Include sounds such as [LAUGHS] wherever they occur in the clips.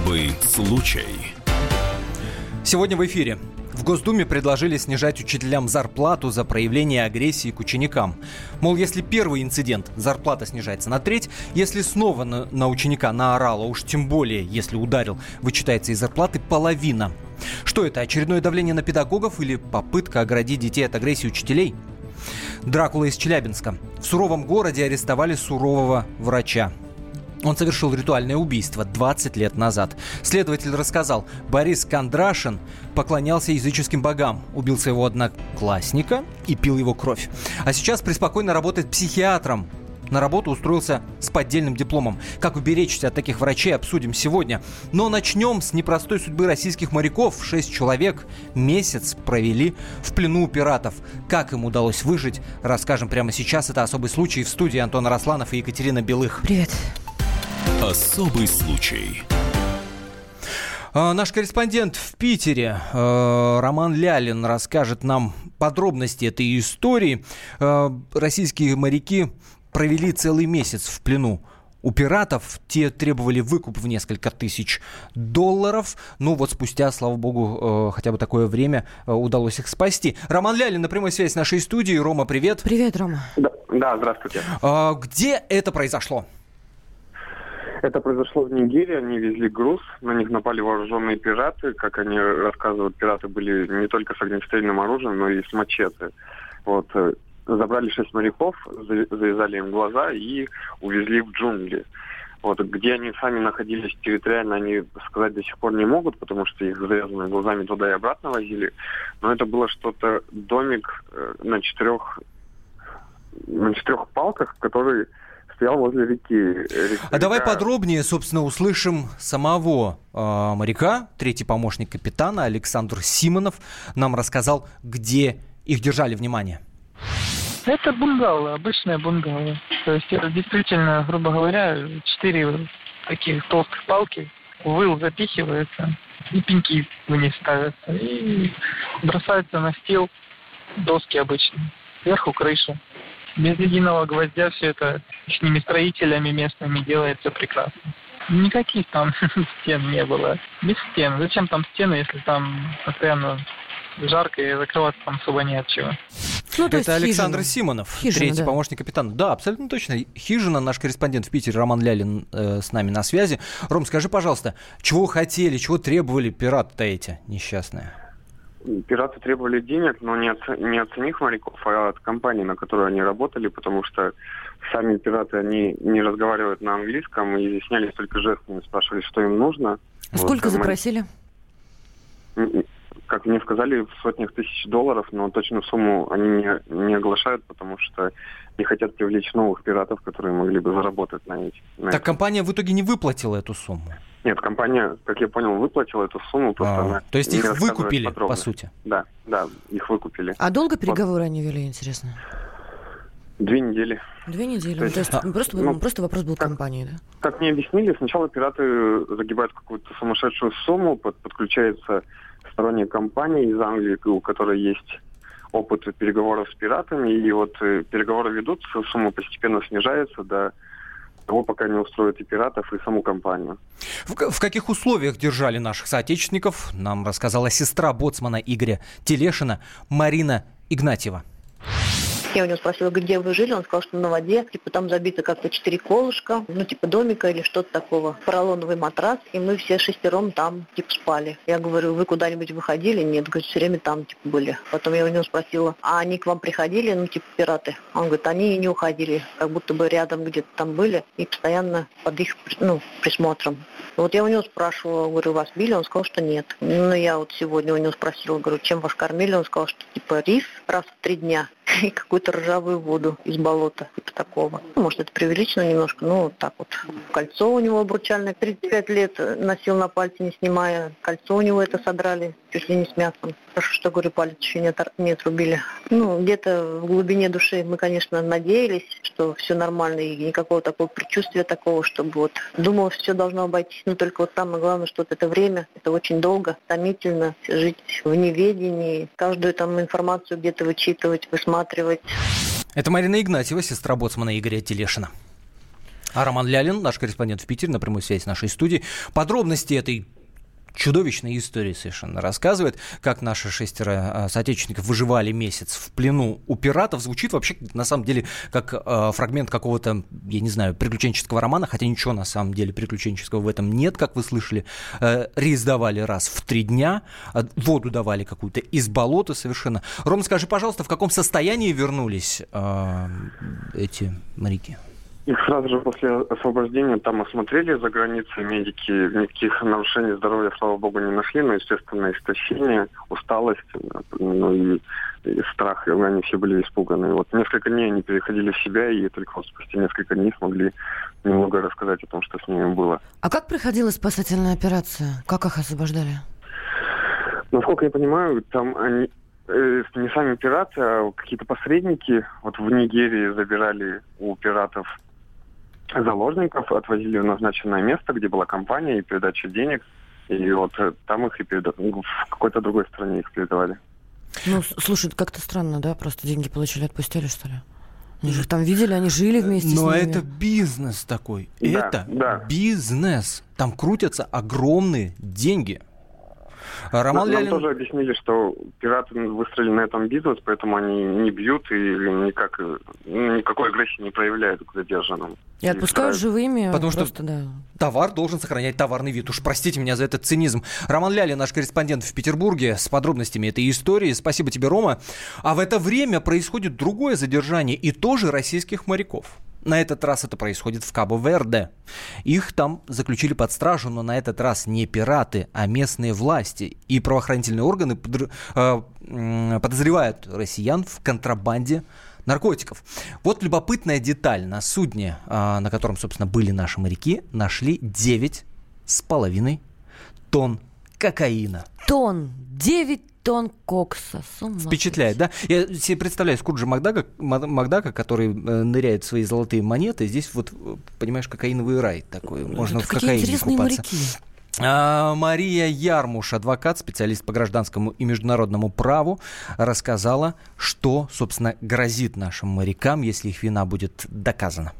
Особый случай. Сегодня в эфире. В Госдуме предложили снижать учителям зарплату за проявление агрессии к ученикам. Мол, если первый инцидент, зарплата снижается на треть, если снова на, на ученика наорало, уж тем более, если ударил, вычитается из зарплаты половина. Что это, очередное давление на педагогов или попытка оградить детей от агрессии учителей? Дракула из Челябинска. В суровом городе арестовали сурового врача. Он совершил ритуальное убийство 20 лет назад. Следователь рассказал, Борис Кондрашин поклонялся языческим богам, убил своего одноклассника и пил его кровь. А сейчас преспокойно работает психиатром. На работу устроился с поддельным дипломом. Как уберечься от таких врачей, обсудим сегодня. Но начнем с непростой судьбы российских моряков. Шесть человек месяц провели в плену у пиратов. Как им удалось выжить, расскажем прямо сейчас. Это особый случай в студии Антона Росланов и Екатерина Белых. Привет. Особый случай. А, наш корреспондент в Питере э, Роман Лялин расскажет нам подробности этой истории. Э, российские моряки провели целый месяц в плену у пиратов. Те требовали выкуп в несколько тысяч долларов. Ну вот спустя, слава богу, хотя бы такое время удалось их спасти. Роман Лялин на прямой связи с нашей студией. Рома, привет. Привет, Рома. Да, да здравствуйте. А, где это произошло? Это произошло в Нигерии, они везли груз, на них напали вооруженные пираты. Как они рассказывают, пираты были не только с огнестрельным оружием, но и с мачете. Вот. Э, забрали шесть моряков, завязали им глаза и увезли в джунгли. Вот, где они сами находились территориально, они сказать до сих пор не могут, потому что их завязанными глазами туда и обратно возили. Но это было что-то, домик э, на четырех на четырех палках, который стоял возле реки. реки а давай подробнее, собственно, услышим самого э, моряка, третий помощник капитана Александр Симонов нам рассказал, где их держали внимание. Это бунгало, обычное бунгало. То есть это действительно, грубо говоря, четыре таких толстых палки, выл запихивается, и пеньки вниз ставятся, и бросаются на стил доски обычные, сверху крыша без единого гвоздя все это с ними строителями местными делается прекрасно. Никаких там [LAUGHS] стен не было. Без стен. Зачем там стены, если там постоянно жарко и закрываться там особо не от чего. Ну, это Александр хижина. Симонов, хижина, третий да. помощник капитана. Да, абсолютно точно. Хижина, наш корреспондент в Питере Роман Лялин э, с нами на связи. Ром, скажи, пожалуйста, чего хотели, чего требовали пираты-то эти несчастные? Пираты требовали денег, но не от, не от самих моряков, а от компании, на которой они работали, потому что сами пираты, они не разговаривают на английском и изъяснялись только жестами, спрашивали, что им нужно. А сколько вот, запросили? Мы, как мне сказали, в сотнях тысяч долларов, но точную сумму они не, не оглашают, потому что не хотят привлечь новых пиратов, которые могли бы заработать на эти. На так этом. компания в итоге не выплатила эту сумму? Нет, компания, как я понял, выплатила эту сумму, просто а, она То есть их выкупили, подробно. по сути? Да, да, их выкупили. А долго переговоры вот. они вели, интересно? Две недели. Две недели. То есть, То есть а, просто, ну, просто вопрос был как, компании, да? Как мне объяснили, сначала пираты загибают какую-то сумасшедшую сумму, под, подключается сторонняя компания из Англии, у которой есть опыт переговоров с пиратами, и вот э, переговоры ведутся, сумма постепенно снижается до того, пока не устроят и пиратов, и саму компанию. В, в каких условиях держали наших соотечественников, нам рассказала сестра боцмана Игоря Телешина Марина Игнатьева. Я у него спросила, где вы жили, он сказал, что на воде, типа там забито как-то четыре колышка, ну типа домика или что-то такого, поролоновый матрас, и мы все шестером там типа спали. Я говорю, вы куда-нибудь выходили? Нет, говорит, все время там типа были. Потом я у него спросила, а они к вам приходили, ну типа пираты? Он говорит, они не уходили, как будто бы рядом где-то там были и постоянно под их ну, присмотром. Вот я у него спрашивала, говорю, вас били? Он сказал, что нет. Ну, я вот сегодня у него спросила, говорю, чем вас кормили? Он сказал, что типа рис раз в три дня [LAUGHS] и какую-то ржавую воду из болота, типа такого. Ну, может, это преувеличено немножко, но вот так вот. Кольцо у него обручальное, 35 лет носил на пальце, не снимая. Кольцо у него это содрали, чуть ли не с мясом. Хорошо, что, говорю, палец еще не, отор- не отрубили. Ну, где-то в глубине души мы, конечно, надеялись, что все нормально, и никакого такого предчувствия такого, чтобы вот думал, все должно обойтись, но только вот самое главное, что вот это время, это очень долго, томительно, жить в неведении, каждую там информацию где-то вычитывать, высматривать. Это Марина Игнатьева, сестра боцмана Игоря Телешина. А Роман Лялин, наш корреспондент в Питере, на прямой связи с нашей студией. Подробности этой чудовищные истории совершенно рассказывает, как наши шестеро а, соотечественников выживали месяц в плену у пиратов. Звучит вообще, на самом деле, как э, фрагмент какого-то, я не знаю, приключенческого романа, хотя ничего на самом деле приключенческого в этом нет, как вы слышали. Э, рис давали раз в три дня, э, воду давали какую-то из болота совершенно. Ром, скажи, пожалуйста, в каком состоянии вернулись э, эти моряки? Их сразу же после освобождения там осмотрели за границей медики. Никаких нарушений здоровья, слава богу, не нашли. Но, естественно, истощение, усталость, ну и, и страх. И они все были испуганы. Вот несколько дней они переходили в себя, и только вот спустя несколько дней смогли немного рассказать о том, что с ними было. А как проходила спасательная операция? Как их освобождали? Насколько я понимаю, там они э, не сами пираты, а какие-то посредники вот в Нигерии забирали у пиратов заложников отвозили в назначенное место, где была компания и передача денег. И вот э, там их и передали, ну, в какой-то другой стране их передавали. Ну, слушай, как-то странно, да? Просто деньги получили, отпустили, что ли? Они же там видели, они жили вместе Но с ними. это бизнес такой. Да, это да. бизнес. Там крутятся огромные деньги. Роман Нам Лялин... тоже объяснили, что пираты выстроили на этом бизнес, поэтому они не бьют и никак, никакой агрессии не проявляют к задержанным. И отпускают живыми. Потому что просто, да. Товар должен сохранять товарный вид. Уж простите меня за этот цинизм. Роман Ляли, наш корреспондент в Петербурге, с подробностями этой истории. Спасибо тебе, Рома. А в это время происходит другое задержание и тоже российских моряков. На этот раз это происходит в Кабо-Верде. Их там заключили под стражу, но на этот раз не пираты, а местные власти. И правоохранительные органы э, подозревают россиян в контрабанде наркотиков. Вот любопытная деталь. На судне, а, на котором, собственно, были наши моряки, нашли 9 с половиной тонн кокаина. Тонн. 9 тонн кокса. Впечатляет, да? Я себе представляю Скруджа Макдака, Макдака, который э, ныряет в свои золотые монеты. Здесь вот, понимаешь, кокаиновый рай такой. Можно Это в кокаине интересные купаться. моряки. А, Мария Ярмуш, адвокат, специалист по гражданскому и международному праву, рассказала, что, собственно, грозит нашим морякам, если их вина будет доказана.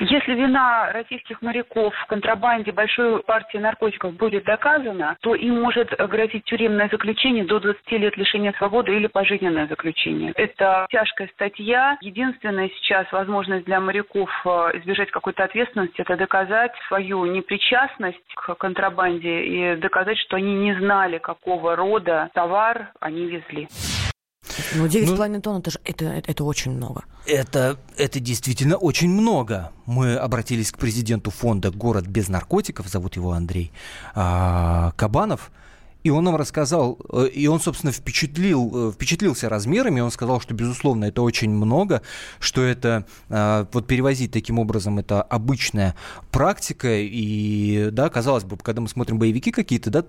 Если вина российских моряков в контрабанде большой партии наркотиков будет доказана, то им может грозить тюремное заключение до 20 лет лишения свободы или пожизненное заключение. Это тяжкая статья. Единственная сейчас возможность для моряков э, избежать какой-то ответственности – это доказать свою непричастность к контрабанде и доказать, что они не знали, какого рода товар они везли. Ну, 9,5 ну, тонн это, же, это, это, очень много. Это, это действительно очень много. Мы обратились к президенту фонда «Город без наркотиков», зовут его Андрей а, Кабанов, и он нам рассказал, э, и он, собственно, впечатлил, э, впечатлился размерами, он сказал, что, безусловно, это очень много, что это, э, вот перевозить таким образом, это обычная практика, и, да, казалось бы, когда мы смотрим боевики какие-то, да,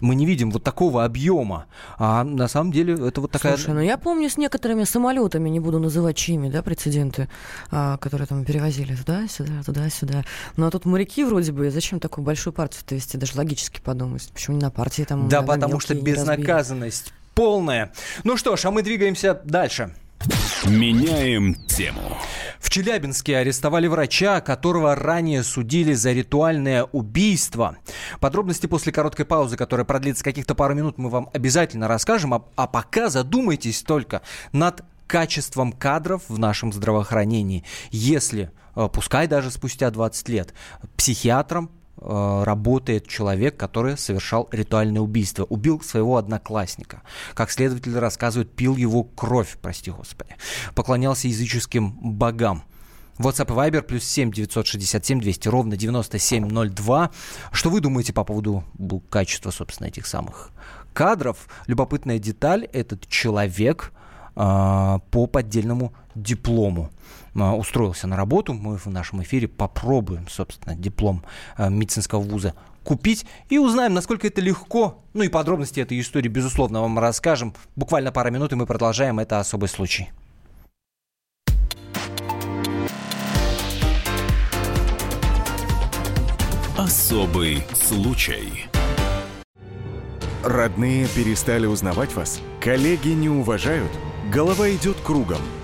мы не видим вот такого объема, а на самом деле это вот такая... Слушай, ну я помню с некоторыми самолетами, не буду называть чьими, да, прецеденты, а, которые там перевозили туда-сюда, туда-сюда, но тут моряки вроде бы, зачем такую большую партию-то вести, даже логически подумать, почему не на партии там... Да, потому что безнаказанность разбили. полная. Ну что ж, а мы двигаемся дальше. Меняем тему. В Челябинске арестовали врача, которого ранее судили за ритуальное убийство. Подробности после короткой паузы, которая продлится каких-то пару минут, мы вам обязательно расскажем. А, а пока задумайтесь только над качеством кадров в нашем здравоохранении. Если, э, пускай даже спустя 20 лет, психиатром Э, работает человек, который совершал ритуальное убийство. Убил своего одноклассника. Как следователь рассказывает, пил его кровь, прости господи. Поклонялся языческим богам. WhatsApp и Viber плюс 7 967 200 ровно 9702. Что вы думаете по поводу качества, собственно, этих самых кадров? Любопытная деталь. Этот человек э, по поддельному диплому устроился на работу. Мы в нашем эфире попробуем, собственно, диплом а, медицинского вуза купить и узнаем, насколько это легко. Ну и подробности этой истории, безусловно, вам расскажем. Буквально пара минут, и мы продолжаем. Это особый случай. Особый случай. Родные перестали узнавать вас? Коллеги не уважают? Голова идет кругом –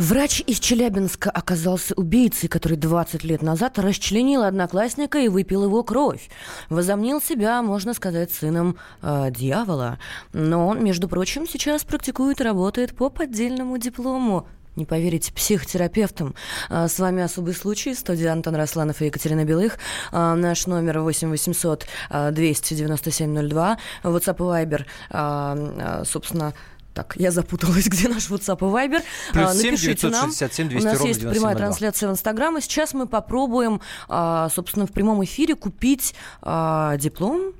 Врач из Челябинска оказался убийцей, который 20 лет назад расчленил одноклассника и выпил его кровь. Возомнил себя, можно сказать, сыном э, дьявола. Но он, между прочим, сейчас практикует и работает по поддельному диплому не поверите, психотерапевтом. А, с вами «Особый случай», студия Антон Росланов и Екатерина Белых. А, наш номер 8 800 297 02. WhatsApp и Viber, а, собственно, так, я запуталась, [LAUGHS] где наш WhatsApp и Viber. Плюс 7 Напишите 967 200 нам. У нас есть 9702. прямая трансляция в Инстаграм, и сейчас мы попробуем, а, собственно, в прямом эфире купить а, диплом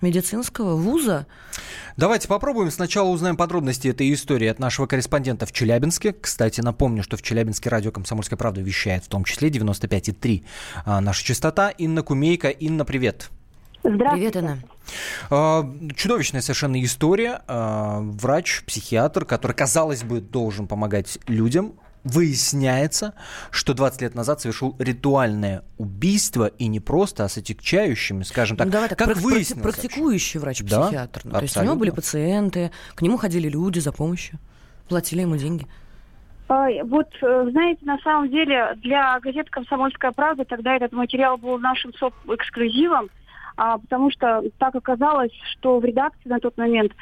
медицинского вуза. Давайте попробуем. Сначала узнаем подробности этой истории от нашего корреспондента в Челябинске. Кстати, напомню, что в Челябинске радио «Комсомольская правда» вещает в том числе 95,3 а, наша частота. Инна Кумейка. Инна, привет. Привет, Инна. А, Чудовищная совершенно история. А, Врач, психиатр, который, казалось бы, должен помогать людям, выясняется, что 20 лет назад совершил ритуальное убийство и не просто, а с отягчающими, скажем так, Ну, давай так, как прак- выяснилось. практикующий Да, врач-психиатр. Ну, то есть у него были пациенты, к нему ходили люди за помощью, платили ему деньги. Ай, Вот, э, знаете, на самом деле для газеты «Комсомольская правда» тогда этот материал был нашим соп- эксклюзивом, а, потому что так оказалось, что в редакции на тот момент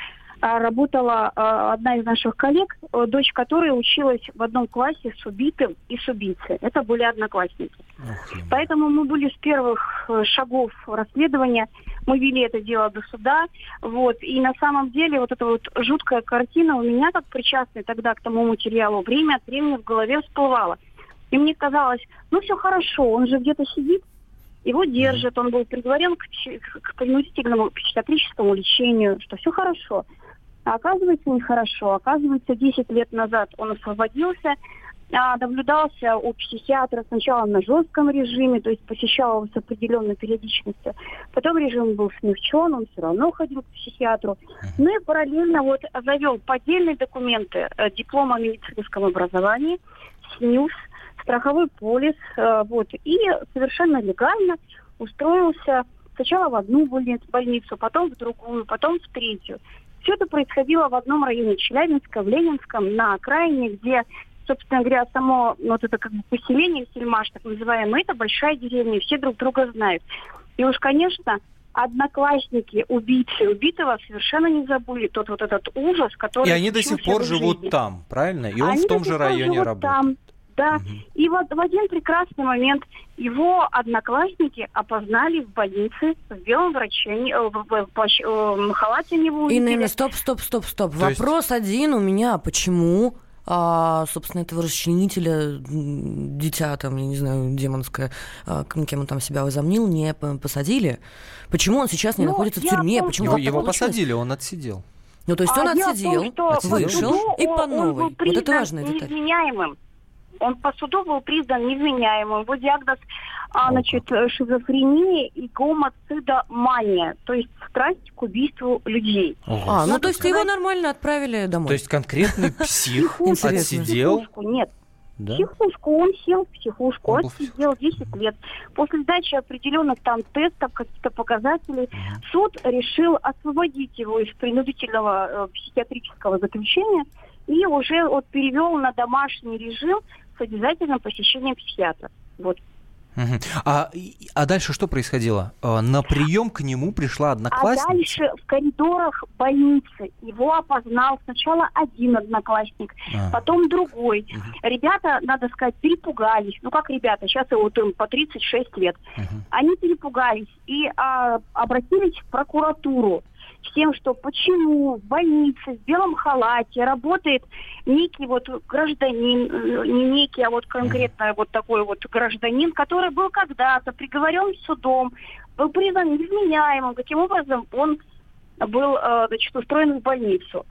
а, работала а, одна из наших коллег, э, дочь которой училась в одном классе с убитым и с убийцей. Это были одноклассники. Ох. Поэтому мы были с первых э, шагов расследования. Мы вели это дело до суда. Вот. И на самом деле вот эта вот жуткая картина у меня, как причастной тогда к тому материалу, время от времени в голове всплывала. И мне казалось, ну все хорошо, он же где-то сидит, его держат, он был приговорен к, к принудительному психиатрическому лечению, что все хорошо. А оказывается, нехорошо. Оказывается, 10 лет назад он освободился, а, наблюдался у психиатра сначала на жестком режиме, то есть посещал его с определенной периодичностью. Потом режим был смягчен, он все равно ходил к психиатру. Ну и параллельно вот завел поддельные документы, э, диплом о медицинском образовании, СНИУС, страховой полис, э, вот, и совершенно легально устроился сначала в одну больни- больницу, потом в другую, потом в третью. Все это происходило в одном районе Челябинска, в Ленинском, на окраине, где, собственно говоря, само вот это как бы поселение Сельмаш, так называемое, это большая деревня, все друг друга знают. И уж, конечно, одноклассники убийцы убитого совершенно не забыли тот вот этот ужас, который И они до сих пор живут жизни. там, правильно? И он Они в том же районе работает. Там, да. И вот в один прекрасный момент его одноклассники опознали в больнице в белом враче, э, в, в плащ- э, в халате Инна, увидели. Инна, стоп, стоп, стоп, стоп. То есть- Вопрос один у меня. Почему, а, собственно, этого расчленителя, дитя там, я не знаю, демонское, а, кем он там себя возомнил, не посадили? Почему он сейчас не Ну, находится в в тюрьме? том, Почему Его, его получилось? посадили, он отсидел. Ну, то есть он А в отсидел, том, что по вышел и он- по он был новой. Вот это важная деталь. невменяемым. Он по суду был признан невменяемым. Его диагноз, а, значит, э, шизофрения и гомоцидомания, то есть страсть к убийству людей. Ого. А, ну Надо то есть его нормально отправили домой. То есть конкретный [LAUGHS] псих отсидел. Психушку, нет, Да? психушку, он сел в психушку, Он отсидел 10 лет. После сдачи определенных там тестов, каких-то показателей, суд решил освободить его из принудительного э, психиатрического заключения и уже вот перевел на домашний режим с обязательным посещением психиатра. Вот. А, а дальше что происходило? А, На прием к нему пришла А одноклассница? дальше в коридорах больницы его опознал сначала один одноклассник, А. потом другой. Мгм. Ребята, надо сказать, перепугались. Ну как ребята, сейчас вот им по 36 лет. Мгм. Они перепугались и а, обратились в прокуратуру тем, что почему в больнице в белом халате работает некий вот гражданин, э, не некий, а вот конкретно вот такой вот гражданин, который был когда-то приговорен судом, был признан невменяемым. Таким образом, он был, э, значит, устроен в больницу.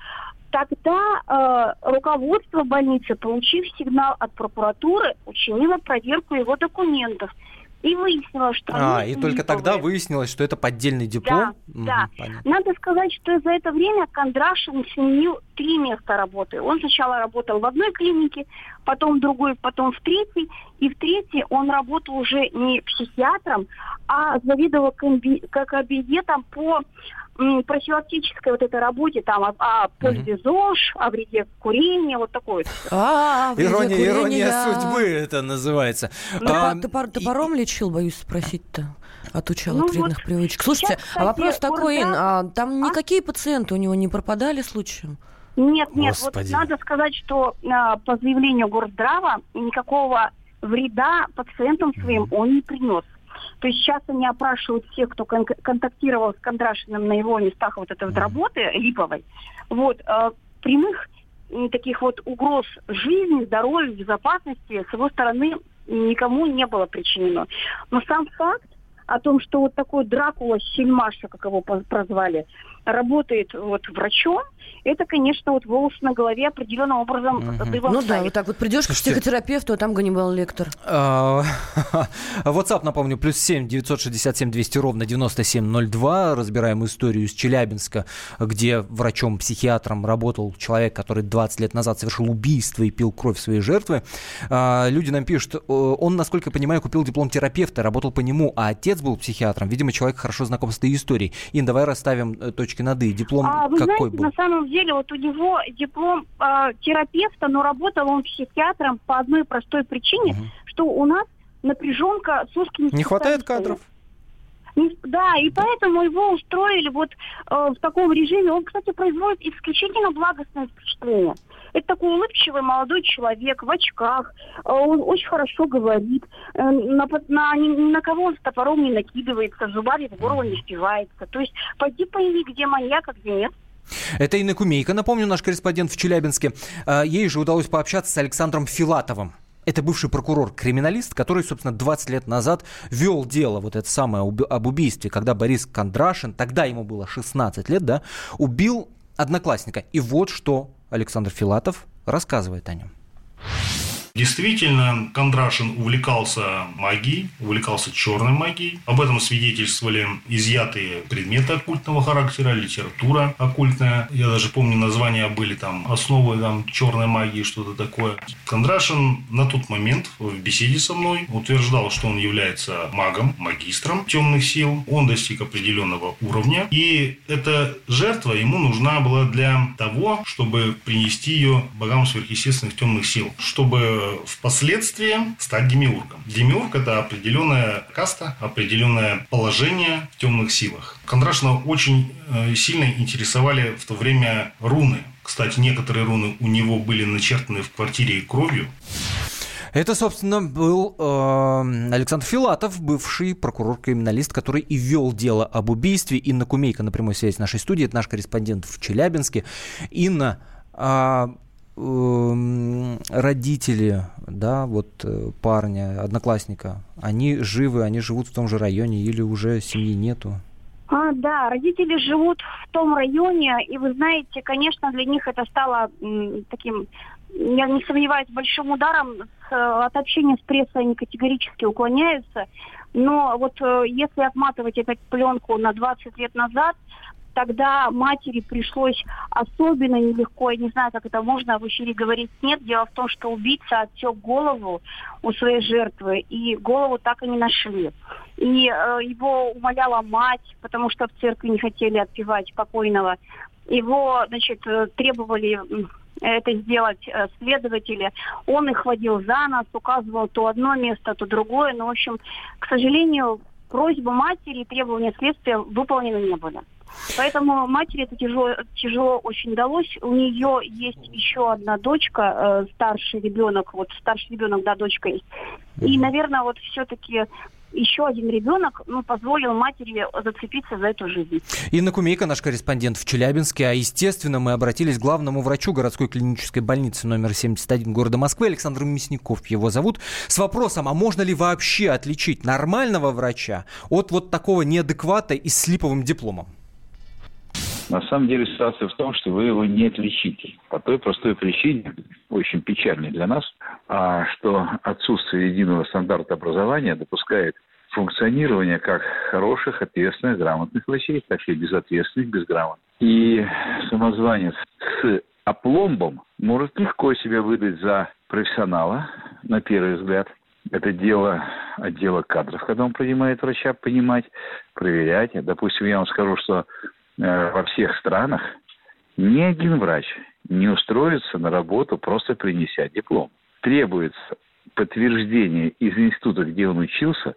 Тогда э, руководство больницы, получив сигнал от прокуратуры, учинило проверку его документов. И выяснилось, что А, и только тогда выяснилось, что это поддельный диплом? Да, да. понятно. Надо сказать, что за это время Кондрашин сменил три места работы. Он сначала работал в одной клинике, потом в другой, потом в третьей. И в третьей он работал уже не психиатром, а как кабинетом по профилактической вот этой работе, там, о, о пользе ЗОЖ, о вреде курения, вот такой. вот. А, вреде Ирония, ирония судьбы это называется. А, и- топором лечил, боюсь спросить-то. Отучал Ну от вредных вот привычек. Слушайте, сейчас, а вопрос такой, Ин, а там никакие пациенты у него не пропадали случаем? Нет, нет, Господи. вот надо сказать, что а, по заявлению Горздрава никакого вреда пациентам своим он не принес. То есть сейчас они опрашивают всех, кто кон- контактировал с Кондрашиным на его местах вот этой вот работы липовой. Вот, а, прямых м, таких вот угроз жизни, здоровью, безопасности с его стороны никому не было причинено. Но сам факт о том, что вот такой Дракула Сильмаша, как его прозвали, работает вот врачом, это, конечно, вот волос на голове определенным образом дыбом Ну да, вот так вот придешь к психотерапевту, а там Ганнибал Лектор. А, [LAUGHS] WhatsApp, напомню, плюс 7 967 200 ровно 9702. Разбираем историю из Челябинска, где врачом-психиатром работал человек, который 20 лет назад совершил убийство и пил кровь своей жертвы. А, Люди нам пишут, э, он, насколько я понимаю, купил диплом терапевта, работал по нему, а отец был психиатром. Видимо, человек хорошо знаком с этой историей. Ин, давай расставим э, точки над «и». Диплом А вы какой знаете, был? на самом деле вот у него диплом а, терапевта, но работал он психиатром по одной простой причине, Мгм. что у нас напряженка с узкими Не хватает кадров? Да, и поэтому его устроили вот э, в таком режиме. Он, кстати, производит исключительно благостное впечатление. Это такой улыбчивый молодой человек в очках. Э, он очень хорошо говорит. Э, на, на- на кого он с топором не накидывается, зубами в горло не впивается. То есть пойди пойми, где маньяк, а где нет. Это Инна Кумейка, напомню, наш корреспондент в Челябинске. А, Ей же удалось пообщаться с Александром Филатовым. Это бывший прокурор-криминалист, который, собственно, 20 лет назад вел дело, вот это самое, об убийстве, когда Борис Кондрашин, тогда ему было 16 лет, да, убил одноклассника. И вот что Александр Филатов рассказывает о нем. Действительно, Кондрашин увлекался магией, увлекался черной магией. Об этом свидетельствовали изъятые предметы оккультного характера, литература оккультная. Я даже помню, названия были там основы там, черной магии, что-то такое. Кондрашин на тот момент в беседе со мной утверждал, что он является магом, магистром темных сил. Он достиг определенного уровня. И эта жертва ему нужна была для того, чтобы принести ее богам сверхъестественных темных сил, чтобы впоследствии стать демиургом. Демиург – это определенная каста, определенное положение в темных силах. Кондрашина очень э, сильно интересовали в то время руны. Кстати, некоторые руны у него были начертаны в квартире кровью. Это, собственно, был э, Александр Филатов, бывший прокурор-криминалист, который и вел дело об убийстве. Инна Кумейка на прямой связи с нашей студии, это наш корреспондент в Челябинске. Инна, эм, родители, да, вот э, парня, одноклассника, они живы, они живут в том же районе или уже семьи нету? А, да, родители живут в том районе, и вы знаете, конечно, для них это стало таким, я не сомневаюсь, большим ударом. С, от общения с прессой они категорически уклоняются. Но вот э, если отматывать эту пленку на 20 лет назад, тогда матери пришлось особенно нелегко, я не знаю, как это можно в эфире говорить, нет. Дело в том, что убийца отсек голову у своей жертвы, и голову так и не нашли. И э, его умоляла мать, потому что в церкви не хотели отпевать покойного. Его, значит, э, требовали это сделать э, следователи. Он их водил за нас, указывал то одно место, то другое. Но, в общем, к сожалению, просьбы матери и требования следствия выполнены не были. Поэтому матери это тяжело, тяжело очень далось. У нее есть еще одна дочка, э, старший ребенок, вот старший ребенок, да, дочка есть. И, наверное, вот все-таки еще один ребенок ну, позволил матери зацепиться за эту жизнь. Инна Кумейка, наш корреспондент в Челябинске. А, естественно, мы обратились к главному врачу городской клинической больницы номер 71 города Москвы, Александр Мясников его зовут, с вопросом, а можно ли вообще отличить нормального врача от вот такого неадеквата и с липовым дипломом? На самом деле ситуация в том, что вы его не отличите. По той простой причине, очень печальной для нас, а что отсутствие единого стандарта образования допускает функционирование как хороших, ответственных, грамотных врачей, так и безответственных, безграмотных. И самозванец с опломбом может легко себя выдать за профессионала, на первый взгляд. Это дело отдела кадров, когда он принимает врача, понимать, проверять. Допустим, я вам скажу, что во всех странах ни один врач не устроится на работу, просто принеся диплом. Требуется подтверждение из института, где он учился,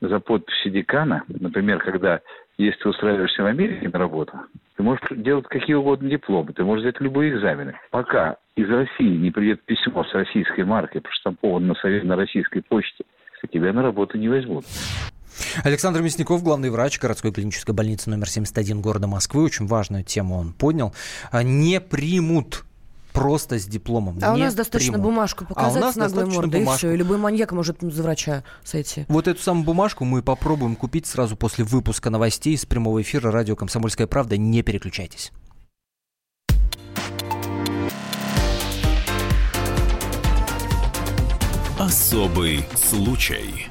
за подписью декана, например, когда если ты устраиваешься в Америке на работу, ты можешь делать какие угодно дипломы, ты можешь взять любые экзамены. Пока из России не придет письмо с российской маркой, проштамповано на, на российской почте, тебя на работу не возьмут. Александр Мясников, главный врач городской клинической больницы номер 71 города Москвы. Очень важную тему он поднял. А, не примут просто с дипломом. А у нас достаточно примут. бумажку показать а у нас с наглой мордой, бумажку. и все. И любой маньяк может за врача сойти. Вот эту самую бумажку мы попробуем купить сразу после выпуска новостей из прямого эфира радио «Комсомольская правда». Не переключайтесь. Особый случай.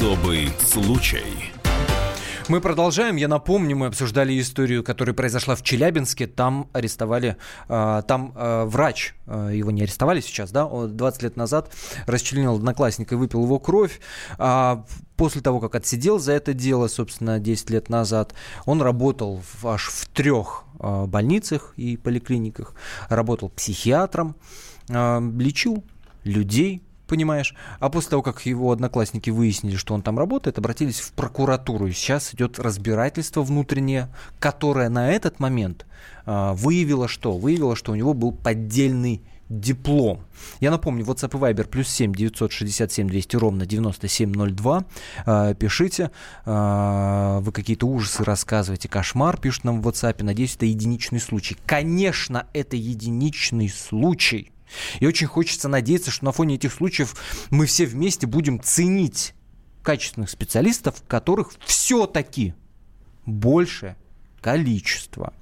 Особый случай. Мы продолжаем. Я напомню, мы обсуждали историю, которая произошла в Челябинске. Там арестовали, э, там э, врач, э, его не арестовали сейчас, да, 20 лет назад расчленил одноклассника и выпил его кровь. А после того, как отсидел за это дело, собственно, 10 лет назад, он работал аж в трех больницах и поликлиниках. Работал психиатром, лечил людей, понимаешь? А после того, как его одноклассники выяснили, что он там работает, обратились в прокуратуру. И сейчас идет разбирательство внутреннее, которое на этот момент э, выявило что? Выявило, что у него был поддельный диплом. Я напомню, WhatsApp и Viber плюс 7 967 200 ровно 9702. Э, пишите, э, вы какие-то ужасы рассказываете, кошмар, пишут нам в WhatsApp. Надеюсь, это единичный случай. Конечно, это единичный случай. И очень хочется надеяться, что на фоне этих случаев мы все вместе будем ценить качественных специалистов, которых все-таки больше количество.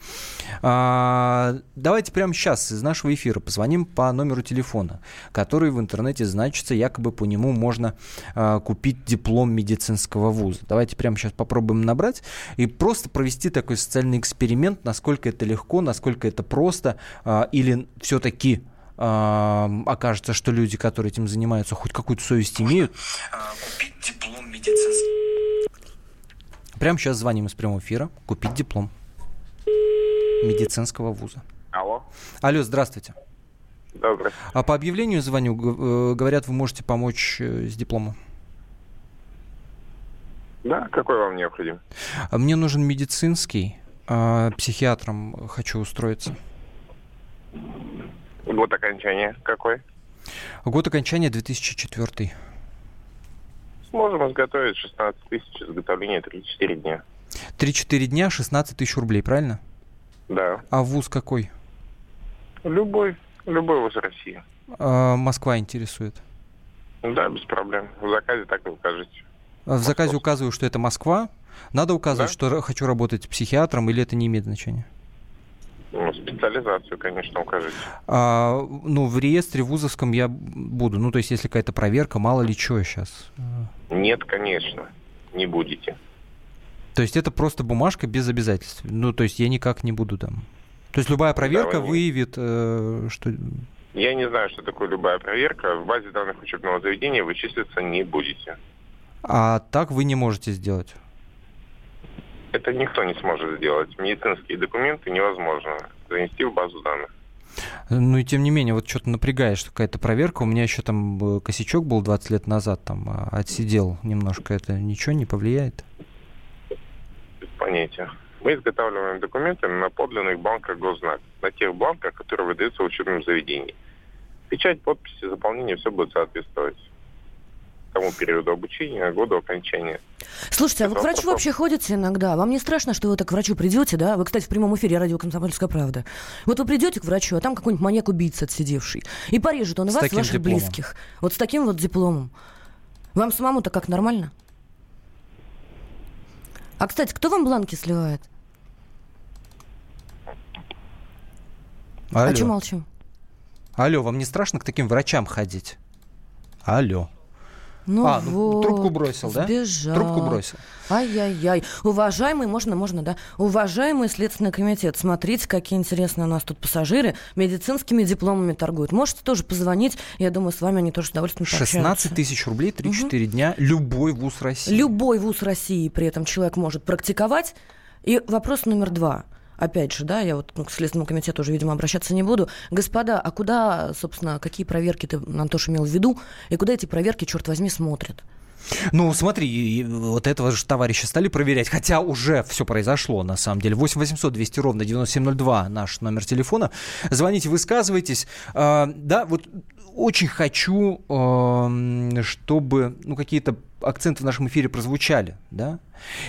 А, давайте прямо сейчас из нашего эфира позвоним по номеру телефона, который в интернете значится, якобы по нему можно а, купить диплом медицинского вуза. Давайте прямо сейчас попробуем набрать и просто провести такой социальный эксперимент, насколько это легко, насколько это просто, а, или все-таки окажется, что люди, которые этим занимаются, хоть какую-то совесть имеют. Купить диплом медицинский. Прямо сейчас звоним из прямого эфира. Купить диплом медицинского вуза. Алло. Алло, здравствуйте. Добрый. А по объявлению звоню, э, говорят, вы можете помочь э, с дипломом. Да, какой вам необходим? Мне нужен медицинский. А, психиатром хочу устроиться. Год окончания какой? Год окончания 2004. Сможем изготовить 16 тысяч, изготовление 3-4 дня. 3-4 дня, 16 тысяч рублей, правильно? Да. А вуз какой? Любой, любой вуз России. А, Москва интересует? Да, без проблем. В заказе так и укажите. А в заказе указываю, что это Москва. Надо указывать, да? что хочу работать психиатром, или это не имеет значения? Специализацию, конечно, укажите. А, ну, в реестре вузовском я буду. Ну, то есть, если какая-то проверка, мало ли что сейчас. Нет, конечно, не будете. То есть, это просто бумажка без обязательств. Ну, то есть, я никак не буду там. То есть, любая проверка да, выявит, э, что... Я не знаю, что такое любая проверка. В базе данных учебного заведения вы числиться не будете. А так вы не можете сделать? Это никто не сможет сделать. Медицинские документы невозможно занести в базу данных. Ну и тем не менее, вот что-то напрягает, что какая-то проверка. У меня еще там э, косячок был 20 лет назад, там а, отсидел немножко. Это ничего не повлияет? понятие. Мы изготавливаем документы на подлинных бланках госзнак, на тех бланках, которые выдаются в учебном заведении. Печать, подписи, заполнение, все будет соответствовать тому периоду обучения, году окончания. Слушайте, а вы к врачу вообще ходите иногда? Вам не страшно, что вы так к врачу придете, да? Вы, кстати, в прямом эфире радио «Комсомольская правда». Вот вы придете к врачу, а там какой-нибудь маньяк-убийца отсидевший. И порежет он и вас, и ваших дипломом. близких. Вот с таким вот дипломом. Вам самому-то как, нормально? А, кстати, кто вам бланки сливает? Алло. А что молчим? Алло, вам не страшно к таким врачам ходить? Алло. Ну а, вот, трубку бросил, да? Сбежал. Трубку бросил. Ай-яй-яй. Уважаемый, можно, можно, да? Уважаемый Следственный комитет, смотрите, какие интересные у нас тут пассажиры медицинскими дипломами торгуют. Можете тоже позвонить, я думаю, с вами они тоже с удовольствием 16 тысяч рублей, 3-4 угу. дня, любой вуз России. Любой вуз России при этом человек может практиковать. И вопрос номер два – опять же, да, я вот к Следственному комитету уже, видимо, обращаться не буду. Господа, а куда, собственно, какие проверки ты, Антош, имел в виду, и куда эти проверки, черт возьми, смотрят? Ну, смотри, вот этого же товарища стали проверять, хотя уже все произошло, на самом деле. 8 800 200 ровно 9702 наш номер телефона. Звоните, высказывайтесь. А, да, вот очень хочу, чтобы ну, какие-то акценты в нашем эфире прозвучали, да,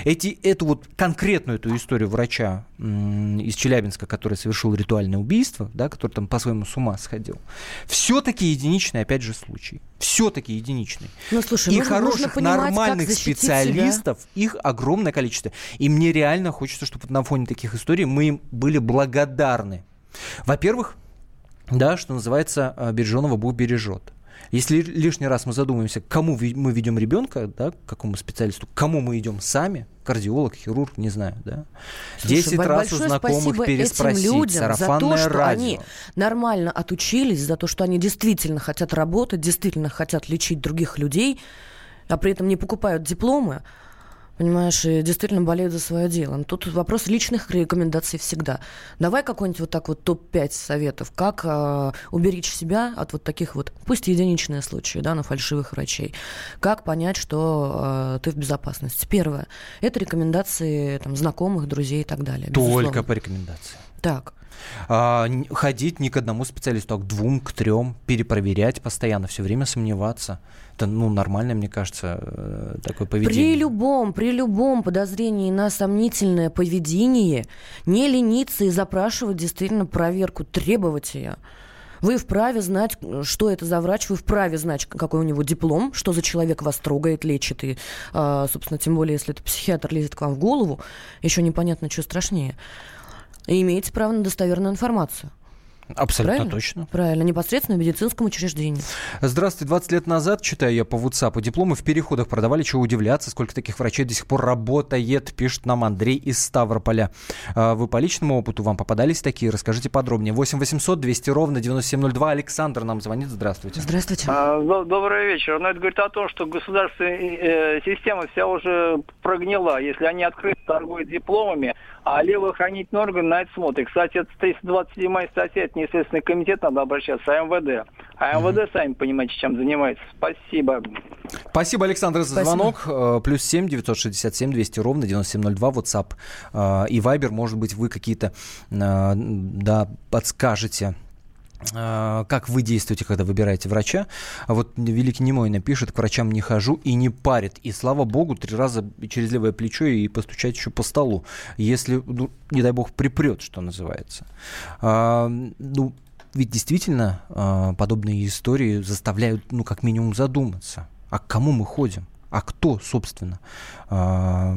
эти, эту вот конкретную эту историю врача из Челябинска, который совершил ритуальное убийство, да, который там по-своему с ума сходил, все-таки единичный, опять же, случай. Все-таки единичный. Ну, слушай, и нужно, хороших, нужно понимать, нормальных специалистов, себя. их огромное количество. И мне реально хочется, чтобы на фоне таких историй мы им были благодарны. Во-первых, да, что называется, э, береженого Бог бережет. Если лишний раз мы задумаемся, к кому мы ведем ребенка, да, к какому специалисту, к кому мы идем сами, кардиолог, хирург, не знаю, да. Десять раз у знакомых переспросить, этим людям сарафанное за то, что радио. они нормально отучились, за то, что они действительно хотят работать, действительно хотят лечить других людей, а при этом не покупают дипломы, понимаешь, и действительно болеют за свое дело. Но тут вопрос личных рекомендаций всегда. Давай какой-нибудь вот так вот топ-5 советов, как э, уберечь себя от вот таких вот, пусть единичные случаи, да, на фальшивых врачей. Как понять, что э, ты в безопасности? Первое, это рекомендации там, знакомых, друзей и так далее. Только безусловно. по рекомендации. Так. А, ходить не к одному специалисту, а к двум, к трем, перепроверять постоянно, все время сомневаться. Это, ну, нормально, мне кажется, э, такое поведение. При любом, при любом подозрении на сомнительное поведение не лениться и запрашивать действительно проверку, требовать ее. Вы вправе знать, что это за врач, вы вправе знать, какой у него диплом, что за человек вас трогает, лечит. И, а, собственно, тем более, если это психиатр лезет к вам в голову, еще непонятно, что страшнее имеете право на достоверную информацию. Абсолютно Правильно? точно. Правильно, непосредственно в медицинском учреждении. Здравствуйте. 20 лет назад, читаю я по WhatsApp, дипломы в переходах продавали, чего удивляться, сколько таких врачей до сих пор работает, пишет нам Андрей из Ставрополя. А вы по личному опыту вам попадались такие? Расскажите подробнее. 8 800 200 ровно 9702. Александр нам звонит. Здравствуйте. Здравствуйте. А, добрый вечер. Но это говорит о том, что государственная э, система вся уже прогнила. Если они открыто торгуют дипломами, а левоохранительный орган на это смотрит. Кстати, это 327 статья, это не Следственный комитет, надо обращаться, а МВД. А МВД, mm-hmm. сами понимаете, чем занимается. Спасибо. Спасибо, Александр, за звонок. Э, плюс семь девятьсот семь двести ровно 9702 WhatsApp э, и Viber. Может быть, вы какие-то э, да, подскажете как вы действуете, когда выбираете врача. А вот Великий Немой напишет, к врачам не хожу и не парит. И слава богу, три раза через левое плечо и постучать еще по столу. Если, ну, не дай бог, припрет, что называется. А, ну, ведь действительно а, подобные истории заставляют, ну, как минимум, задуматься. А к кому мы ходим? А кто, собственно, а,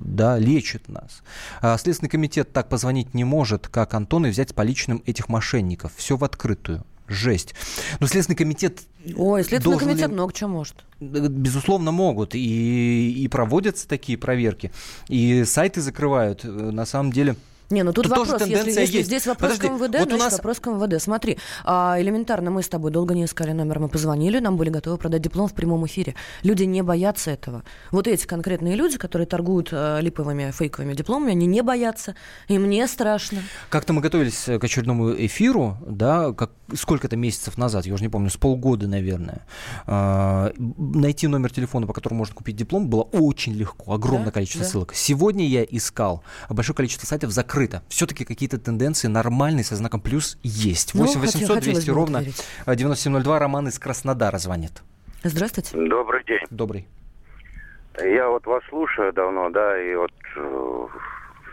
да, лечит нас? А Следственный комитет так позвонить не может, как Антон, и взять по личным этих мошенников. Все в открытую. Жесть. Но Следственный комитет... Ой, Следственный комитет ли... много чего может. Безусловно, могут. И, и проводятся такие проверки. И сайты закрывают. На самом деле... Не, ну тут, Тут вопрос, тоже тенденция если есть. здесь вопрос Подожди, к МВД, вот значит нас- вопрос к МВД. Смотри, а, элементарно мы с тобой долго не искали номер, мы позвонили, нам были готовы продать диплом в прямом эфире. Люди не боятся этого. Вот эти конкретные люди, которые торгуют а, липовыми фейковыми дипломами, они не боятся, им не страшно. Как-то мы готовились э, к очередному эфиру, да, как, сколько-то месяцев назад, я уже не помню, с полгода, наверное. А, найти номер телефона, по которому можно купить диплом, было очень легко, огромное Да, количество да. ссылок. Сегодня я искал, большое количество сайтов закрыто. Все-таки какие-то тенденции нормальные со знаком плюс есть. Ну, 8 хотя- 800 хотелось 200 бы в это ровно верить. э, 9702. Роман из Краснодара звонит. Здравствуйте. Добрый день. Добрый. Я вот вас слушаю давно, да, и вот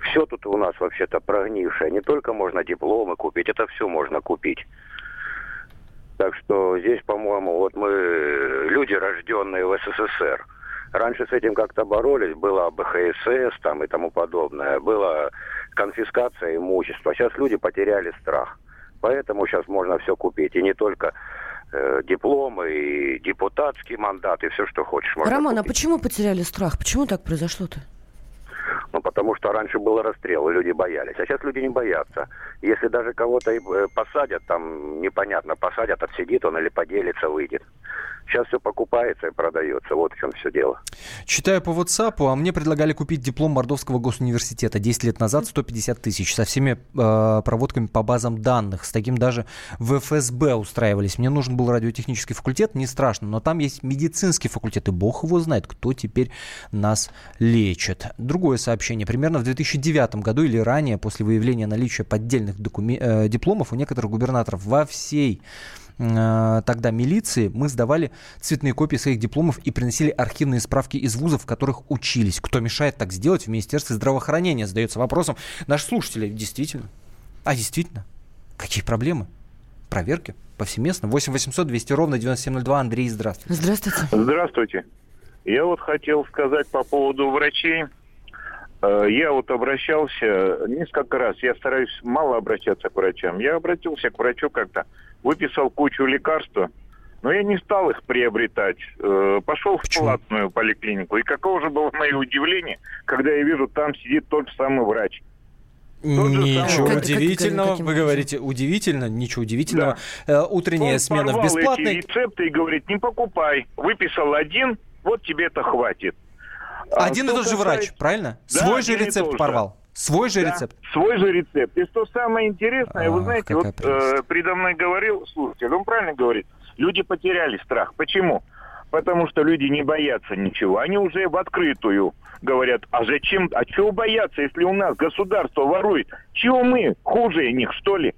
все тут у нас вообще-то прогнившее. Не только можно дипломы купить, это все можно купить. Так что здесь, по-моему, вот мы э, люди, рожденные в СССР. Раньше с этим как-то боролись, была БХСС там и тому подобное, была конфискация имущества. Сейчас люди потеряли страх. Поэтому сейчас можно все купить. И не только э, дипломы, и депутатский мандат, и все, что хочешь. можно Роман, а купить. почему потеряли страх? Почему так произошло-то? Ну, потому что раньше был расстрел, и люди боялись. А сейчас люди не боятся. Если даже кого-то и, э, посадят, там непонятно, посадят, отсидит он или поделится, выйдет. Сейчас все покупается и продается. Вот в чем все дело. Читаю по WhatsApp, а мне предлагали купить диплом Мордовского госуниверситета 10 лет назад 150 тысяч со всеми э, проводками по базам данных. С таким даже в ФСБ устраивались. Мне нужен был радиотехнический факультет, не страшно, но там есть медицинский факультет, и бог его знает, кто теперь нас лечит. Другое сообщение. Примерно в 2009 году или ранее, после выявления наличия поддельных докумен- э, дипломов у некоторых губернаторов во всей тогда милиции, мы сдавали цветные копии своих дипломов и приносили архивные справки из вузов, в которых учились. Кто мешает так сделать в Министерстве здравоохранения? Задается вопросом наш слушатели. Действительно. А действительно? Какие проблемы? Проверки повсеместно. 8 800 200 ровно 9702. Андрей, здравствуйте. Здравствуйте. Здравствуйте. Я вот хотел сказать по поводу врачей. Э, Я вот обращался несколько раз, я стараюсь мало обращаться к врачам. Я обратился к врачу как-то, выписал кучу лекарств, но я не стал их приобретать. Э, Пошел в платную поликлинику. И каково же было мое удивление, когда я вижу, там сидит тот же самый врач. Тот Ничего удивительного. Вы говорите, удивительно, ничего удивительного. Э, Утренняя Он смена бесплатной. эти рецепты и говорит, не покупай. Выписал один, вот тебе это хватит. А Один и что тот же касается- врач, правильно? Да, Свой же и рецепт тот же. порвал. Свой же Да, рецепт. Свой же рецепт. И что самое интересное, вы Ах, знаете, вот прелесть. э, предо мной говорил слушатель, он правильно говорит, люди потеряли страх. Почему? Потому что люди не боятся ничего. Они уже в открытую говорят, а зачем, а чего бояться, если у нас государство ворует? Чего мы хуже них, что ли?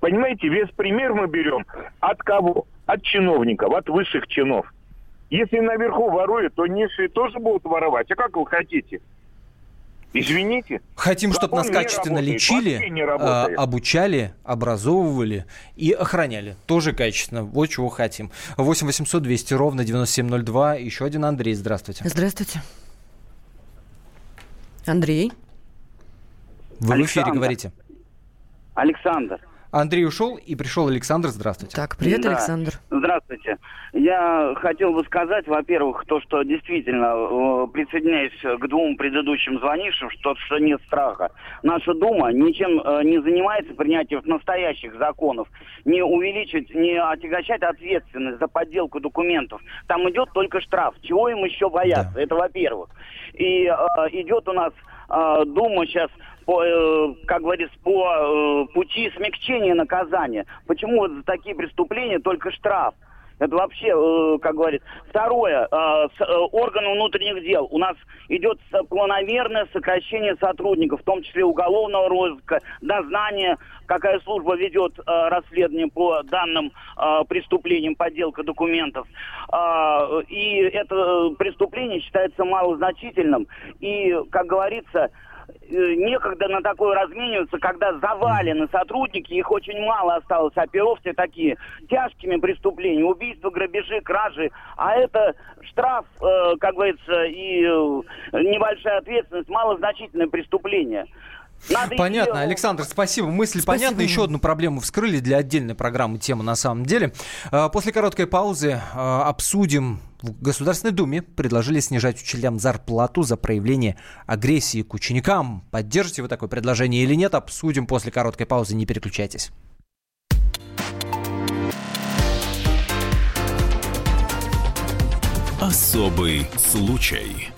Понимаете, весь пример мы берем от кого? От чиновников, от высших чинов. Если наверху воруют, то низшие тоже будут воровать. А как вы хотите? Извините. Хотим, чтобы нас качественно работает, лечили, а, обучали, образовывали и охраняли. Тоже качественно. Вот чего хотим. 8 800 200 ровно 9702. Еще один Андрей, здравствуйте. Здравствуйте. Андрей. Вы в эфире Александр. говорите. Александр. Андрей ушел и пришел Александр. Здравствуйте. Так, привет, Да. Александр. Здравствуйте. Я хотел бы сказать, во-первых, то, что действительно э, присоединяюсь к двум предыдущим звонившим, что, что нет страха. Наша Дума ничем э, не занимается принятием настоящих законов, не увеличить, не отягощать ответственность за подделку документов. Там идет только штраф. Чего им еще бояться? Это во-первых. И э, идет у нас э, Дума сейчас по, э, как говорится, по э, пути смягчения наказания. Почему вот за такие преступления только штраф? Это вообще, э, как говорит. Второе, э, органы внутренних дел. У нас идет планомерное сокращение сотрудников, в том числе уголовного розыска, дознания, какая служба ведет расследование по данным преступлениям, подделка документов. А, и это преступление считается малозначительным. И, как говорится, некогда на такое размениваться, когда завалены сотрудники, их очень мало осталось, а все такие тяжкими преступлениями, убийства, грабежи, кражи, а это штраф, э, как говорится, и э, небольшая ответственность, малозначительное преступление. Надо Понятно, Александр, спасибо. Мысль Спасибо. понятна. Еще одну проблему вскрыли для отдельной программы тема на самом деле. А, После короткой паузы а, обсудим. В Государственной Думе предложили снижать учителям зарплату за проявление агрессии к ученикам. Поддержите вы такое предложение или нет? Обсудим после короткой паузы. Не переключайтесь. Особый случай.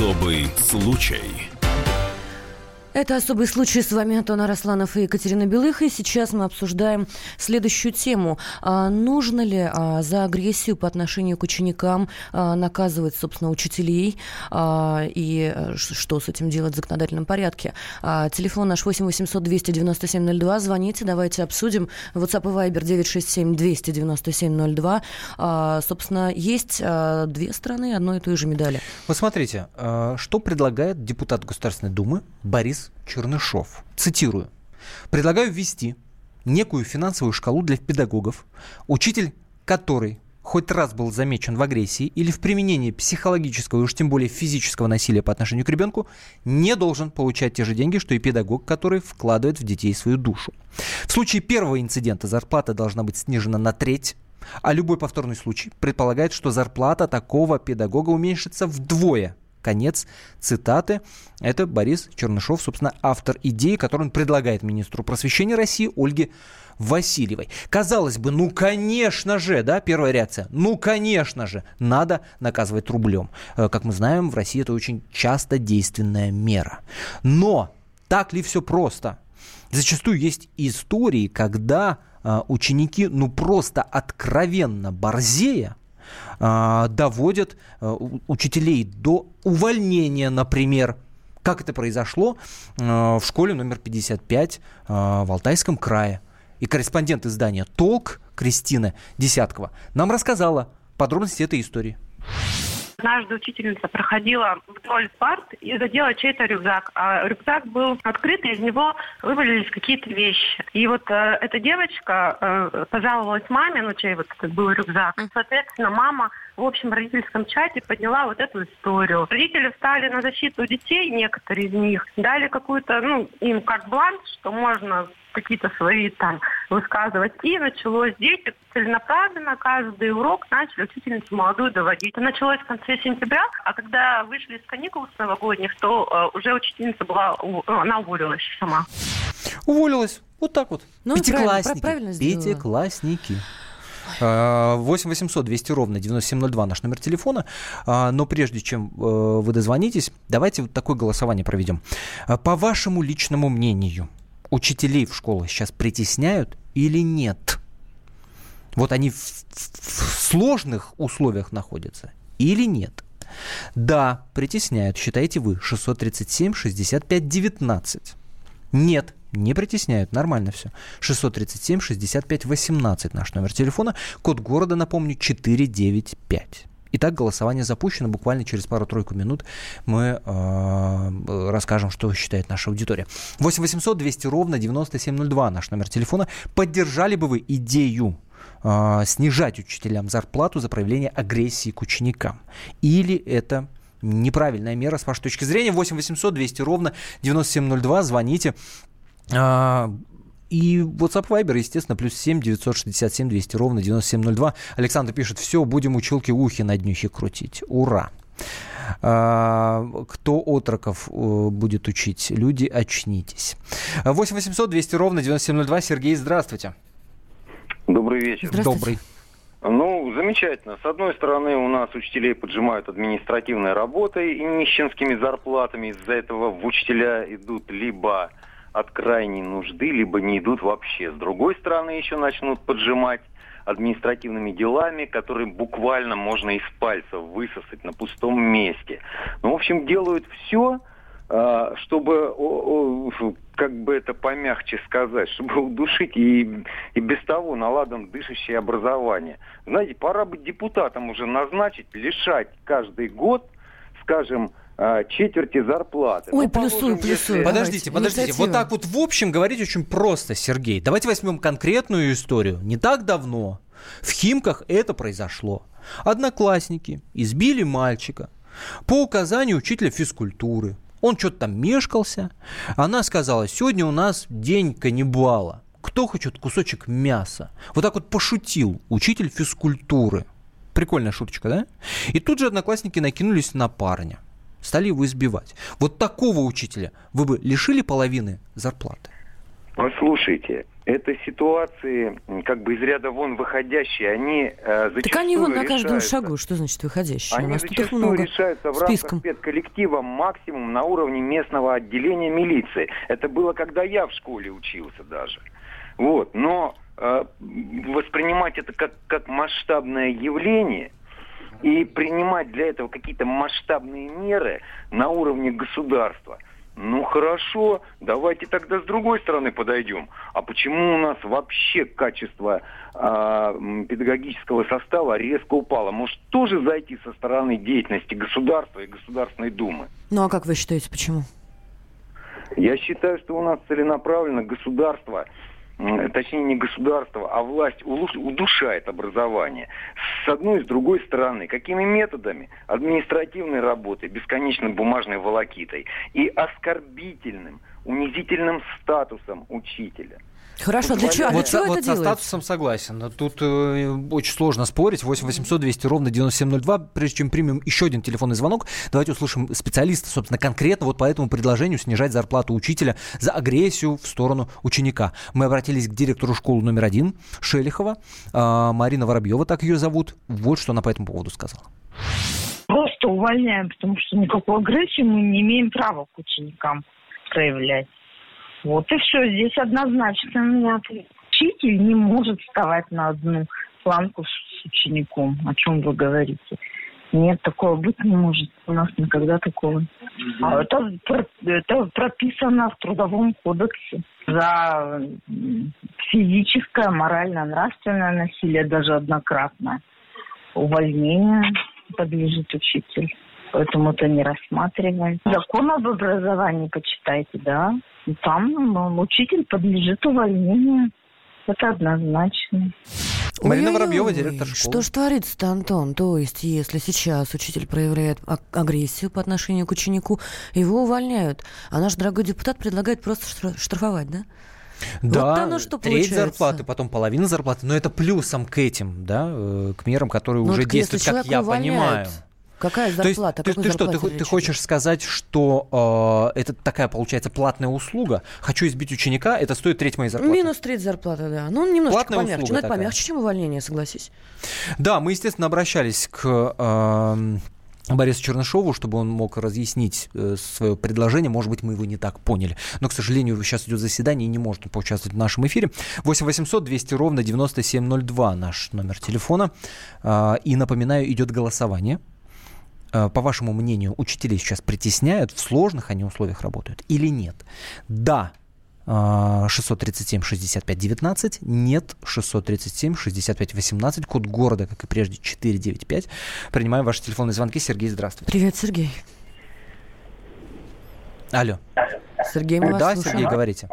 Особый случай. Это особый случай. С вами Антон Арасланов и Екатерина Белых. И сейчас мы обсуждаем следующую тему. А, нужно ли а, за агрессию по отношению к ученикам а, наказывать, собственно, учителей? А, и а, ш- что с этим делать в законодательном порядке? А, телефон наш 8 800 297 02. Звоните, давайте обсудим. WhatsApp и Viber 967 297 02. А, собственно, есть а, две стороны одной и той же медали. Вот смотрите, э, что предлагает депутат Государственной Думы Борис Чернышов. Цитирую. «Предлагаю ввести некую финансовую шкалу для педагогов, учитель который хоть раз был замечен в агрессии или в применении психологического и уж тем более физического насилия по отношению к ребенку, не должен получать те же деньги, что и педагог, который вкладывает в детей свою душу. В случае первого инцидента зарплата должна быть снижена на треть, а любой повторный случай предполагает, что зарплата такого педагога уменьшится вдвое. Конец цитаты. Это Борис Чернышов, собственно, автор идеи, которую он предлагает министру просвещения России Ольге Васильевой. Казалось бы, ну конечно же, да, первая реакция, ну конечно же, надо наказывать рублем. Э, Как мы знаем, в России это очень часто действенная мера. Но так ли все просто? Зачастую есть истории, когда а, ученики, ну просто откровенно борзея, доводят а, у- учителей до увольнения, например. Как это произошло а, в школе номер 55 а, в Алтайском крае. И корреспондент издания «Толк» Кристина Десяткова нам рассказала подробности этой истории. Однажды учительница проходила вдоль парт и задела чей-то рюкзак. А рюкзак был открыт, и из него вывалились какие-то вещи. И вот э, эта девочка э, пожаловалась маме, ну чей вот этот был рюкзак. Соответственно, мама в общем родительском чате подняла вот эту историю. Родители встали на защиту детей, некоторые из них, дали какую-то, ну, им как бланш, что можно какие-то свои там высказывать. И началось. Дети целенаправленно каждый урок начали учительницу молодую доводить. Это началось в конце сентября, а когда вышли из каникул с новогодних, то э, уже учительница была, у- э, она уволилась сама. Уволилась. Вот так вот. Ну, правильно, Пятиклассники. правильно сделала. Пятиклассники. А, 8 800 200 ровно 9702 наш номер телефона. А, Но прежде чем э, вы дозвонитесь, давайте вот такое голосование проведем. А, По вашему личному мнению, учителей в школах сейчас притесняют или нет? Вот они в- в сложных условиях находятся или нет? Да, притесняют, считаете вы, 637 65 19. Нет, не притесняют, нормально все. 637 65 18 наш номер телефона. Код города, напомню, 495. Итак, голосование запущено. Буквально через пару-тройку минут мы э, расскажем, что считает наша аудитория. 8 800 200 ровно 9702 наш номер телефона. Поддержали бы вы идею э, снижать учителям зарплату за проявление агрессии к ученикам? Или это неправильная мера с вашей точки зрения? 8 800 200 ровно 9702. Звоните. А, И WhatsApp Viber, естественно, плюс 7 967 200 ровно 9702. Александр пишет, все, будем училки ухи на днюхе крутить. Ура! А, Кто отроков э, будет учить? Люди, очнитесь. 8 800 200 ровно 9702. Сергей, здравствуйте. Добрый вечер. Добрый. Ну, замечательно. С одной стороны, у нас учителей поджимают административной работой и нищенскими зарплатами. Из-за этого в учителя идут либо от крайней нужды, либо не идут вообще. С другой стороны, еще начнут поджимать административными делами, которые буквально можно из пальца высосать на пустом месте. Ну, в общем, делают все, а, чтобы, как бы это помягче сказать, [LAUGHS] чтобы удушить и, и без того наладом дышащее образование. Знаете, пора бы депутатам уже назначить, лишать каждый год, скажем, а, четверти зарплаты. Ой, ну, плюсую, плюсую. Подождите, подождите. Вот так вот в общем говорить очень просто, Сергей. Давайте возьмем конкретную историю. Не так давно в Химках это произошло. Одноклассники избили мальчика по указанию учителя физкультуры. Он что-то там мешкался. Она сказала, сегодня у нас день каннибала. Кто хочет кусочек мяса? Вот так вот пошутил учитель физкультуры. Прикольная шуточка, да? И тут же одноклассники накинулись на парня. Стали его избивать. Вот такого учителя вы бы лишили половины зарплаты? Послушайте, это ситуации как бы из ряда вон выходящие, они э, Так они вон на каждом решаются. шагу, что значит выходящие? Они У нас зачастую тут много решаются в списком. рамках спецколлектива максимум на уровне местного отделения милиции. Это было, когда я в школе учился даже. Вот, но э, воспринимать это как, как масштабное явление и принимать для этого какие-то масштабные меры на уровне государства – ну хорошо, давайте тогда с другой стороны подойдем. А почему у нас вообще качество э, педагогического состава резко упало? Может тоже зайти со стороны деятельности государства и Государственной Думы? Ну а как вы считаете, почему? Я считаю, что у нас целенаправленно государство точнее не государство, а власть удушает образование. С одной и с другой стороны. Какими методами? Административной работой, бесконечной бумажной волокитой и оскорбительным, унизительным статусом учителя – Хорошо, для чего, вот, для чего вот это со делается? статусом согласен. Тут э, очень сложно спорить. 8 800 200 ровно 9702. Прежде чем примем еще один телефонный звонок, давайте услышим специалиста, собственно, конкретно вот по этому предложению снижать зарплату учителя за агрессию в сторону ученика. Мы обратились к директору школы номер один Шелихова. Э, Марина Воробьева, так ее зовут. Вот что она по этому поводу сказала. Просто увольняем, потому что никакой агрессии мы не имеем права к ученикам проявлять. Вот и все. Здесь однозначно у меня ответ. Учитель не может вставать на одну планку с учеником. О чем вы говорите? Нет, такого быть не может. У нас никогда такого. А это, это прописано в Трудовом кодексе. За физическое, моральное, нравственное насилие, даже однократное. Увольнение подлежит учитель. Поэтому это не рассматривается. Закон об образовании почитайте, да. Там ну, учитель подлежит увольнению. Это однозначно. Марина Воробьева, директор школы. Что ж творится-то, Антон? То есть, если сейчас учитель проявляет агрессию по отношению к ученику, его увольняют, а наш дорогой депутат предлагает просто штрафовать, да? Да, вот оно что треть получается. зарплаты, потом половина зарплаты, но это плюсом к этим, да, э, к мерам, которые Ну, уже действуют, как я увольняют, понимаю. Какая То есть, зарплата? ты, ты что, ты, ты хочешь сказать, что э, это такая, получается, платная услуга? Хочу избить ученика, это стоит треть моей зарплаты. Минус треть зарплаты, да. Ну, немножечко Платная помягче. услуга Ну, это такая. помягче, чем увольнение, согласись. Да, мы, естественно, обращались к э, Борису Чернышову, чтобы он мог разъяснить э, свое предложение. Может быть, мы его не так поняли. Но, к сожалению, сейчас идет заседание и не может поучаствовать в нашем эфире. 8 800 200 ровно 9702 наш номер телефона. Э, и, напоминаю, идет голосование. Э, По вашему мнению, учителей сейчас притесняют, в сложных они условиях работают или нет? Да, э, 637 65 19, нет 637 65 18, код города, как и прежде, 495. Принимаем ваши телефонные звонки. Сергей, здравствуйте. Привет, Сергей. Алло. Сергей, мы вас Да, слушаем. Сергей, говорите.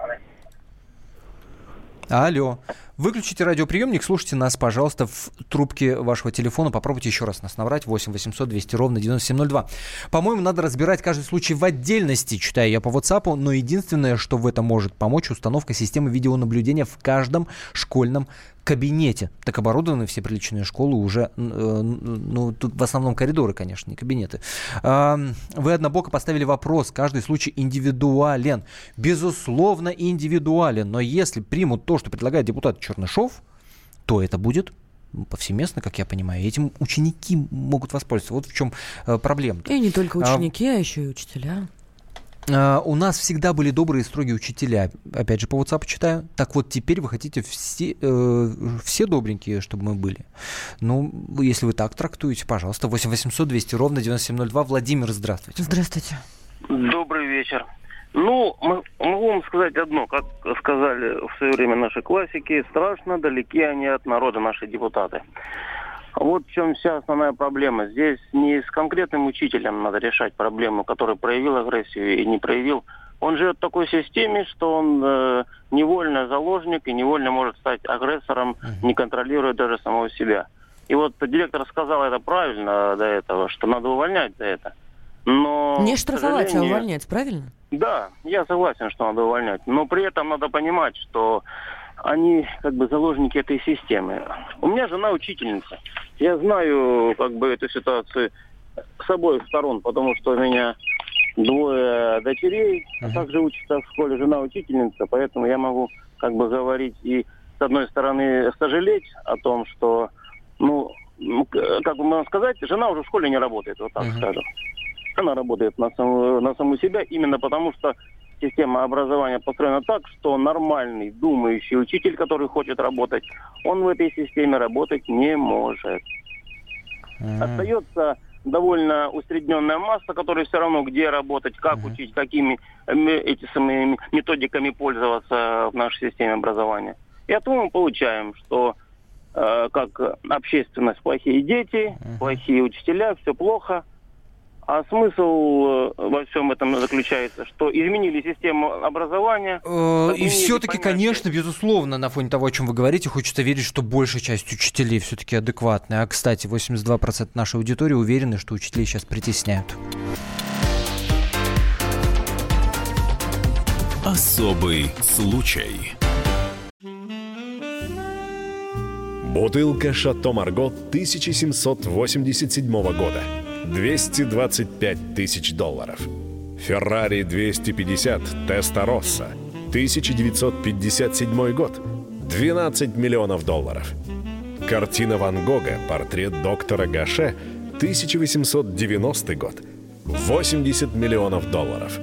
Алло. Выключите радиоприемник, слушайте нас, пожалуйста, в трубке вашего телефона. Попробуйте еще раз нас набрать. 8 800 200 ровно 9702. По-моему, надо разбирать каждый случай в отдельности, читаю я по WhatsApp, но единственное, что в этом может помочь, установка системы видеонаблюдения в каждом школьном кабинете. Так оборудованы все приличные школы уже, э, ну, тут в основном коридоры, конечно, не кабинеты. А, Вы однобоко поставили вопрос, каждый случай индивидуален. Безусловно, индивидуален, но если примут то, что предлагает депутат Чернышов, то это будет повсеместно, как я понимаю. Этим ученики могут воспользоваться. Вот в чем э, проблема. И не только А, ученики, а еще и учителя. А, у нас всегда были добрые и строгие учителя. Опять же, по WhatsApp читаю. Так вот, теперь вы хотите все, э, все добренькие, чтобы мы были. Ну, если вы так трактуете, пожалуйста. 8 800 200 ровно 9702. Владимир, здравствуйте. Здравствуйте. Добрый вечер. Ну, могу вам сказать одно, как сказали в свое время наши классики, страшно далеки они от народа, наши депутаты. Вот в чем вся основная проблема. Здесь не с конкретным учителем надо решать проблему, который проявил агрессию и не проявил. Он живет в такой системе, что он э, невольно заложник и невольно может стать агрессором, не контролируя даже самого себя. И вот директор сказал это правильно до этого, что надо увольнять за это. Но, не штрафовать, а увольнять, правильно? Да, я согласен, что надо увольнять. Но при этом надо понимать, что они как бы заложники этой системы. У меня жена учительница. Я знаю как бы эту ситуацию с обоих сторон, потому что у меня двое дочерей, а также учится в школе жена учительница, поэтому я могу как бы говорить и с одной стороны сожалеть о том, что, ну, как бы можно сказать, жена уже в школе не работает, вот так uh-huh. скажем. Она работает на саму, на саму себя именно потому, что система образования построена так, что нормальный, думающий учитель, который хочет работать, он в этой системе работать не может. Mm-hmm. Остается довольно усредненная масса, которая все равно где работать, как mm-hmm. учить, какими эти самыми методиками пользоваться в нашей системе образования. И от этого мы получаем, что э, как общественность плохие дети, mm-hmm. плохие учителя, все плохо – а смысл э, во всем этом заключается, что изменили систему образования. Э, и все-таки, конечно, безусловно, на фоне того, о чем вы говорите, хочется верить, что большая часть учителей все-таки адекватная. А, кстати, 82% нашей аудитории уверены, что учителей сейчас притесняют. Особый случай. Бутылка «Шато Марго» 1787 года – 225 тысяч долларов. Феррари 250 Теста Росса, 1957 год, 12 миллионов долларов. Картина Ван Гога «Портрет доктора Гаше», 1890 год, 80 миллионов долларов.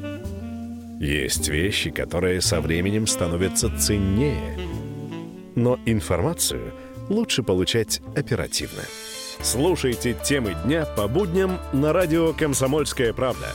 Есть вещи, которые со временем становятся ценнее. Но информацию лучше получать оперативно. Слушайте темы дня по будням на радио «Комсомольская правда».